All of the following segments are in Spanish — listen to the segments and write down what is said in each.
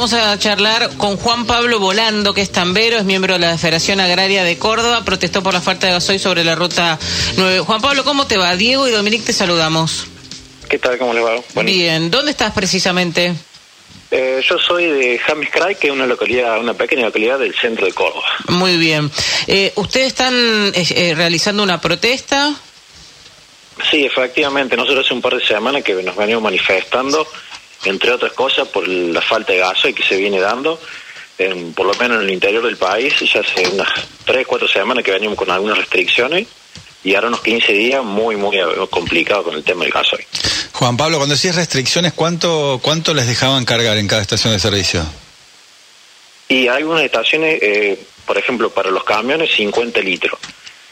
vamos a charlar con Juan Pablo Volando, que es tambero, es miembro de la Federación Agraria de Córdoba, protestó por la falta de gasoil sobre la ruta 9. Juan Pablo, ¿cómo te va? Diego y Dominique te saludamos. ¿Qué tal? ¿Cómo le va? Bien, ¿dónde estás precisamente? Eh, yo soy de James Cray, que es una localidad, una pequeña localidad del centro de Córdoba. Muy bien. Eh, ¿Ustedes están eh, realizando una protesta? Sí, efectivamente. Nosotros hace un par de semanas que nos venimos manifestando, entre otras cosas, por la falta de gasoil que se viene dando, por lo menos en el interior del país. Ya hace unas tres, cuatro semanas que venimos con algunas restricciones y ahora unos 15 días muy, muy complicado con el tema del gasoil. Juan Pablo, cuando decís restricciones, ¿cuánto, ¿cuánto les dejaban cargar en cada estación de servicio? Y hay algunas estaciones, eh, por ejemplo, para los camiones, 50 litros.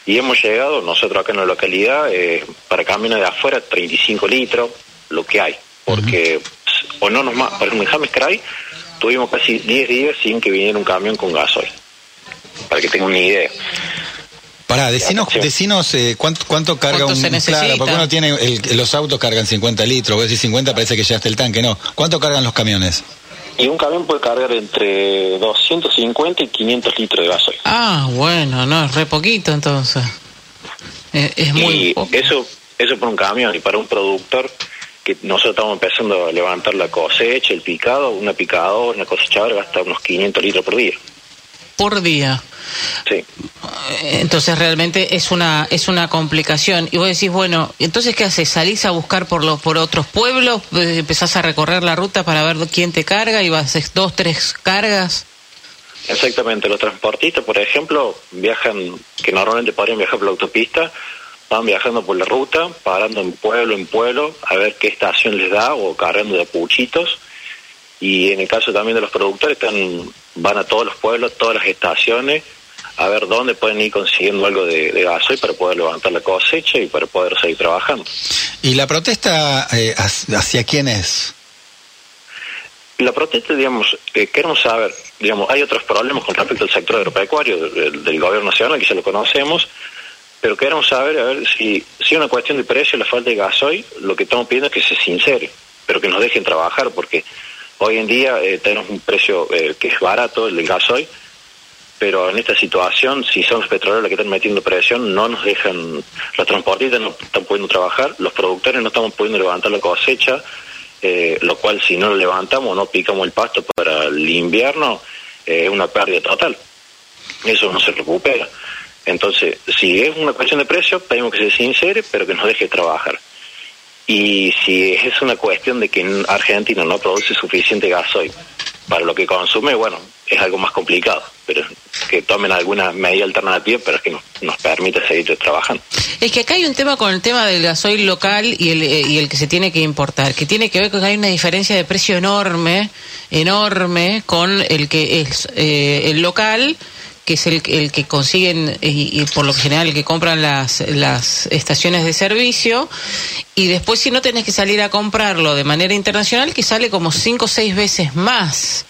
Y hemos llegado, nosotros acá en la localidad, eh, para camiones de afuera, 35 litros, lo que hay. Porque, o no nos más, por ejemplo, en James Cray, tuvimos casi 10 días sin que viniera un camión con gasoil. Para que tengan una idea. Pará, decinos, decinos eh, cuánto, cuánto carga un... Claro, porque uno tiene, los autos cargan 50 litros, vos decís 50 parece que ya está el tanque, no. ¿Cuánto cargan los camiones? Y un camión puede cargar entre 250 y 500 litros de gasoil. Ah, bueno, no, es re poquito entonces. Eh, es, muy y eso, eso por un camión y para un productor que nosotros estamos empezando a levantar la cosecha, el picado, una picadora, una cosechadora gasta unos 500 litros por día. Por día. Sí. Entonces realmente es una es una complicación. Y vos decís, bueno, entonces ¿qué haces? ¿Salís a buscar por los por otros pueblos? Eh, ¿Empezás a recorrer la ruta para ver quién te carga y vas dos, tres cargas? Exactamente, los transportistas, por ejemplo, viajan, que normalmente podrían viajar por la autopista, van viajando por la ruta, parando en pueblo en pueblo, a ver qué estación les da o cargando de puchitos. Y en el caso también de los productores, están, van a todos los pueblos, todas las estaciones, a ver dónde pueden ir consiguiendo algo de, de gasoil para poder levantar la cosecha y para poder seguir trabajando. ¿Y la protesta eh, hacia quién es? La protesta, digamos, eh, queremos saber, digamos, hay otros problemas con respecto al sector agropecuario del, gobierno nacional, que ya lo conocemos, pero queremos saber, a ver, si, si una cuestión de precio, la falta de gasoil, lo que estamos pidiendo es que se sincere, pero que nos dejen trabajar, porque hoy en día eh, tenemos un precio que es barato, el del gasoil, pero en esta situación, si son los petroleros los que están metiendo presión, no nos dejan, los transportistas no están pudiendo trabajar, los productores no estamos pudiendo levantar la cosecha, eh, lo cual si no lo levantamos, no picamos el pasto para el invierno, eh, es una pérdida total. Eso no se recupera. Entonces, si es una cuestión de precio, pedimos que se sincere, pero que nos deje trabajar. Y si es una cuestión de que Argentina no produce suficiente gasoil para lo que consume, bueno, es algo más complicado, pero que tomen alguna medida alternativa, pero es que nos, nos permite seguir trabajando. Es que acá hay un tema con el tema del gasoil local y el, eh, y el que se tiene que importar, que tiene que ver con que hay una diferencia de precio enorme, enorme, con el que es eh, el local que es el, el que consiguen y, por lo general el que compran las, las estaciones de servicio y después si no tenés que salir a comprarlo de manera internacional que sale como cinco o seis veces más.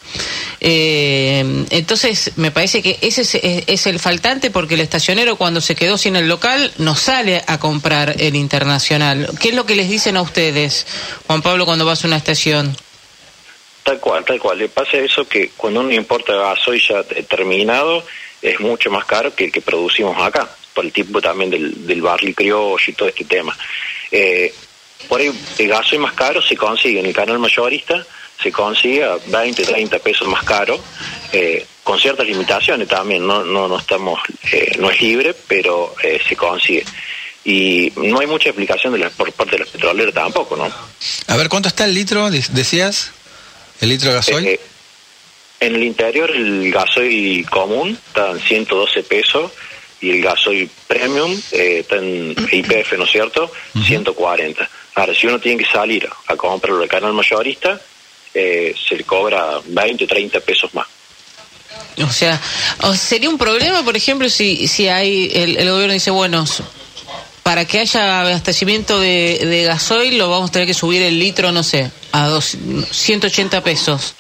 Eh, entonces me parece que ese es, es, el faltante porque el estacionero cuando se quedó sin el local no sale a comprar el internacional. ¿Qué es lo que les dicen a ustedes, Juan Pablo, cuando vas a una estación? Tal cual, tal cual. Le pasa eso que cuando uno importa gasoil ya terminado, es mucho más caro que el que producimos acá, por el tipo también del, del barley criollo y todo este tema. Eh, por ahí el gasoil más caro se consigue en el canal mayorista, se consigue a 20, 30 pesos más caro, eh, con ciertas limitaciones también, no, no, no estamos, eh, no es libre, pero se consigue. Y no hay mucha explicación de la, por parte de los petroleros tampoco, ¿no? A ver, ¿cuánto está el litro, decías? ¿El litro de gasoil? En el interior el gasoil común está en 112 pesos y el gasoil premium eh, está en IPF, ¿no es cierto? 140. Ahora, si uno tiene que salir a comprarlo del canal mayorista, eh, se le cobra 20 o 30 pesos más. O sea, sería un problema, por ejemplo, si, si hay el, gobierno dice, bueno, para que haya abastecimiento de, de gasoil lo vamos a tener que subir el litro, no sé, a dos, 180 pesos.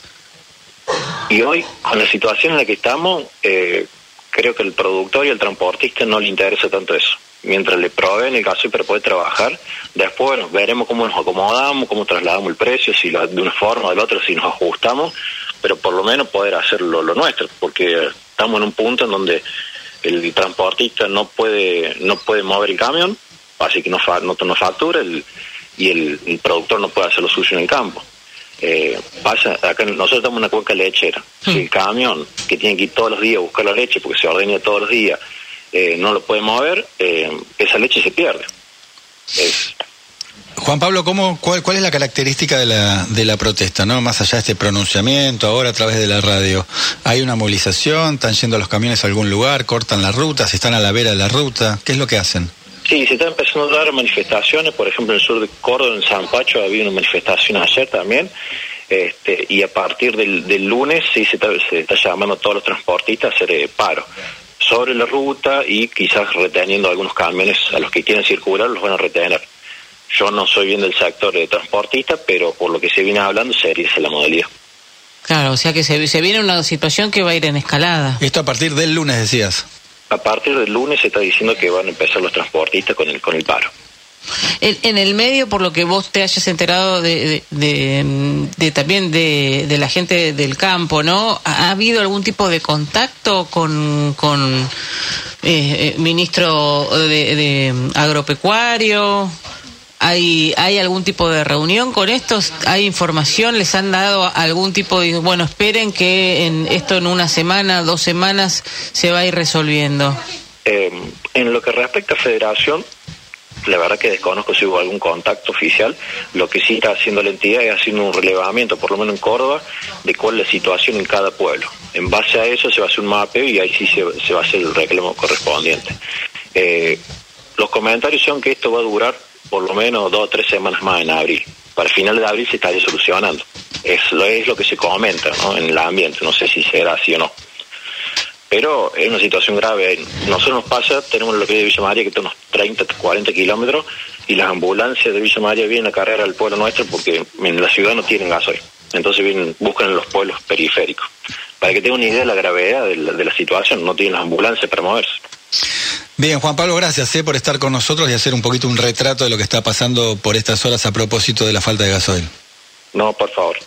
Y hoy, con la situación en la que estamos, eh, creo que el productor y el transportista no le interesa tanto eso. Mientras le proveen el gasoil para poder trabajar, después bueno, veremos cómo nos acomodamos, cómo trasladamos el precio, si de una forma o de la otra, si nos ajustamos, pero por lo menos poder hacerlo lo nuestro, porque estamos en un punto en donde el transportista no puede no puede mover el camión, así que no, no, no factura el, y el, productor no puede hacer lo suyo en el campo. Eh, pasa, acá nosotros estamos en una cuenca lechera. Si el camión que tiene que ir todos los días a buscar la leche porque se ordena todos los días eh, no lo puede mover, eh, esa leche se pierde. Juan Pablo, ¿cómo, cuál, ¿cuál es la característica de la, de la protesta? no Más allá de este pronunciamiento, ahora a través de la radio, ¿hay una movilización? ¿Están yendo los camiones a algún lugar? ¿Cortan las rutas? ¿Están a la vera de la ruta? ¿Qué es lo que hacen? Sí, se están empezando a dar manifestaciones, por ejemplo en el sur de Córdoba, en San Pacho, había una manifestación ayer también, este, y a partir del, del lunes sí se está, se está, llamando a todos los transportistas a hacer eh, paro sobre la ruta y quizás reteniendo algunos camiones a los que quieren circular, los van a retener. Yo no soy bien del sector de transportista, pero por lo que se viene hablando sería esa la modalidad. Claro, o sea que se, se viene una situación que va a ir en escalada. Esto a partir del lunes, decías. A partir del lunes se está diciendo que van a empezar los transportistas con el, con el paro. En, el medio, por lo que vos te hayas enterado de, de, también de, la gente del campo, ¿no? ¿Ha habido algún tipo de contacto con, con eh, eh ministro de, agropecuario? ¿Hay, ¿Hay algún tipo de reunión con estos? ¿Hay información? ¿Les han dado algún tipo de... Bueno, esperen que en esto en una semana, dos semanas se va a ir resolviendo? Eh, en lo que respecta a federación, la verdad que desconozco si hubo algún contacto oficial. Lo que sí está haciendo la entidad es haciendo un relevamiento, por lo menos en Córdoba, de cuál es la situación en cada pueblo. En base a eso se va a hacer un mapeo y ahí sí se, va a hacer el reclamo correspondiente. Eh, los comentarios son que esto va a durar por lo menos dos o tres semanas más en abril. Para el final de abril se estaría solucionando. Es lo, es lo que se comenta en el ambiente, no sé si será así o no pero es una situación grave. Nosotros nos pasa, tenemos lo que es de Villa María, que está unos 30, 40 kilómetros, y las ambulancias de Villa María vienen a cargar al pueblo nuestro porque en la ciudad no tienen gasoil. Entonces vienen, buscan en los pueblos periféricos. Para que tengan una idea de la gravedad de la, situación, no tienen las ambulancias para moverse. Bien, Juan Pablo, gracias eh, por estar con nosotros y hacer un poquito un retrato de lo que está pasando por estas horas a propósito de la falta de gasoil. No, por favor.